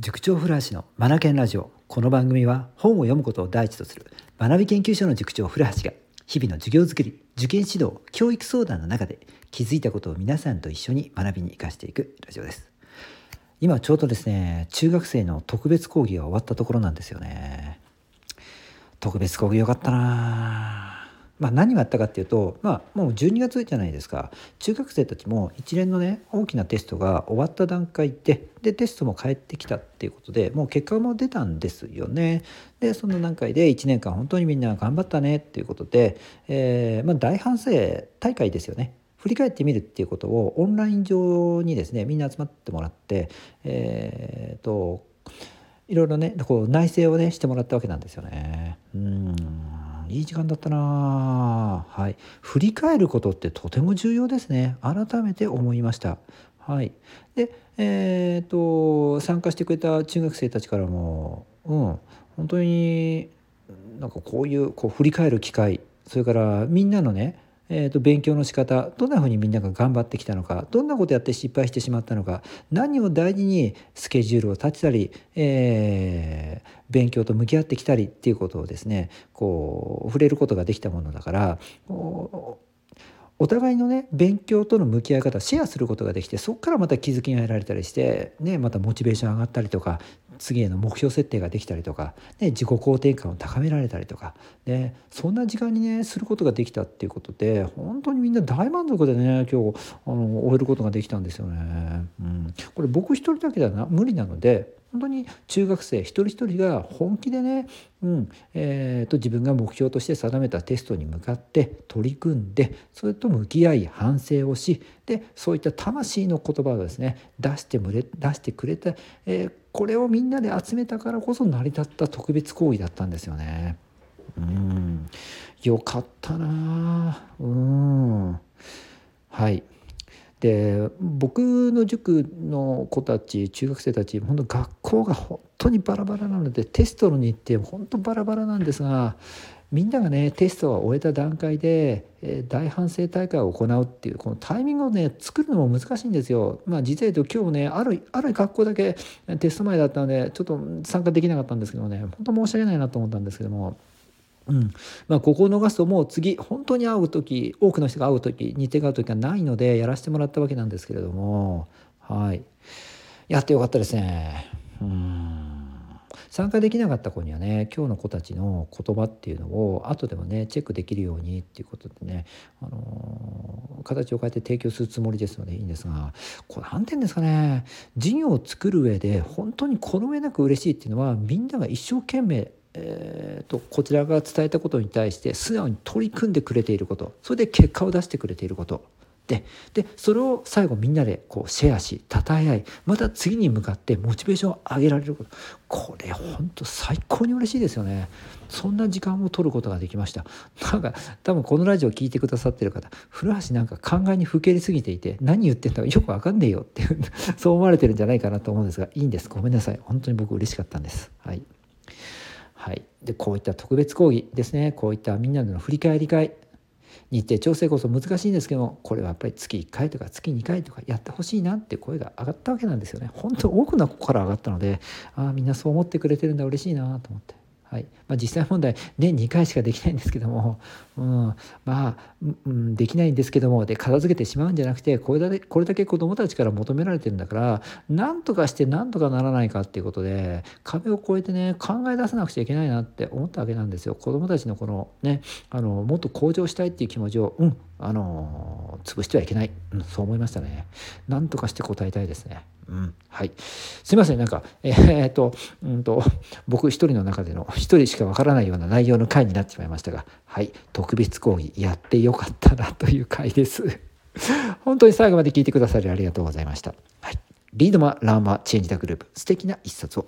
塾長古橋のマナケンラジオ。この番組は本を読むことを第一とする学び研究所の塾長古橋が日々の授業づくり受験指導教育相談の中で気づいたことを皆さんと一緒に学びに生かしていくラジオです。今ちょうどですね中学生の特別講義が終わったところなんですよね。特別講義よかったなまあ、何があったかっていうと、まあ、もう12月じゃないですか中学生たちも一連のね大きなテストが終わった段階ででテストも返ってきたっていうことでもう結果も出たんですよね。でその段階で1年間本当にみんな頑張ったねっていうことで、えー、まあ、大反省大会ですよね。振り返ってみるっていうことをオンライン上にですねみんな集まってもらってえー、といろいろねこう内省をねしてもらったわけなんですよね。うんいい時間だったなはい。振り返ることってとても重要ですね。改めて思いました。はい。で、えっ、ー、と、参加してくれた中学生たちからも、うん、本当になんかこういうこう振り返る機会、それからみんなのね、えー、と勉強の仕方どんなふうにみんなが頑張ってきたのかどんなことやって失敗してしまったのか何を大事にスケジュールを立てたり、えー、勉強と向き合ってきたりっていうことをですねこう触れることができたものだからお互いのね勉強との向き合い方シェアすることができてそこからまた気づきが得られたりして、ね、またモチベーション上がったりとか次への目標設定ができたりとか、ね、自己肯定感を高められたりとか、ね、そんな時間にねすることができたっていうことで本当にみんな大満足でね今日あの終えることができたんですよね。うん、これ僕一人だけではな無理なので本当に中学生一人一人が本気でね、うんえーと、自分が目標として定めたテストに向かって取り組んでそれと向き合い反省をしでそういった魂の言葉をですね出してれ出してくれた、えー、これをみんなで集めたからこそ成り立った特別行為だったんですよね。うん。よかったな。うん。はい。で僕の塾の子たち中学生たち本当学校が本当にバラバラなのでテストの日程も本当バラバラなんですがみんながねテストを終えた段階で、え大反省大会を行うっていうこのタイミングをね作るのも難しいんですよ。まあ実は言うと今日ねあるある学校だけテスト前だったのでちょっと参加できなかったんですけどね。本当申し訳ないなと思ったんですけども。うん。まあ、ここを逃すともう次本当に会う時多くの人が会う時日程が合う時がないのでやらせてもらったわけなんですけれども。はい。やってよかったですね。うん。参加できなかった子にはね今日の子たちの言葉っていうのを後でもねチェックできるようにっていうことでね、あのー、形を変えて提供するつもりですのでいいんですがこれ何て言うんですかね。事業を作る上で本当にこの上なく嬉しいっていうのはみんなが一生懸命えーと、こちらが伝えたことに対して素直に取り組んでくれていること。それで結果を出してくれていること。ででそれを最後みんなでこうシェアし称え合いまた次に向かってモチベーションを上げられること。これ本当最高に嬉しいですよね。そんな時間を取ることができました。なんか多分このラジオ聞いてくださってる方古橋なんか考えにふけりすぎていて何言ってんだかよくわかんねえよっていう そう思われてるんじゃないかなと思うんですがいいんです。ごめんなさい。本当に僕嬉しかったんです。はい。はい、でこういった特別講義ですね。こういったみんなでの振り返り会。日程調整こそ難しいんですけどもこれはやっぱり月1回とか月2回とかやってほしいなって声が上がったわけなんですよね。本当多くの子から上がったのでああみんなそう思ってくれてるんだ嬉しいなと思って。はいまあ、実際問題年2回しかできないんですけども、うん、まあ、うん、できないんですけどもで片付けてしまうんじゃなくてこれだけこれだけ子どもたちから求められてるんだから何とかして何とかならないかっていうことで壁を越えてね考え出さなくちゃいけないなって思ったわけなんですよ。子どもたちのこのねあのもっと向上したいっていう気持ちを、うん、あの潰してはいけない、うん、そう思いましたね。なんとかして答えたいですね。うん、はい。すいません、なんか、えー、っと、うんと、僕一人の中での一人しかわからないような内容の回になってしまいましたが、はい、特別講義やってよかったなという回です。本当に最後まで聞いてくださりありがとうございました。はい。 Read more, learn more, change the globe、素敵な一冊を。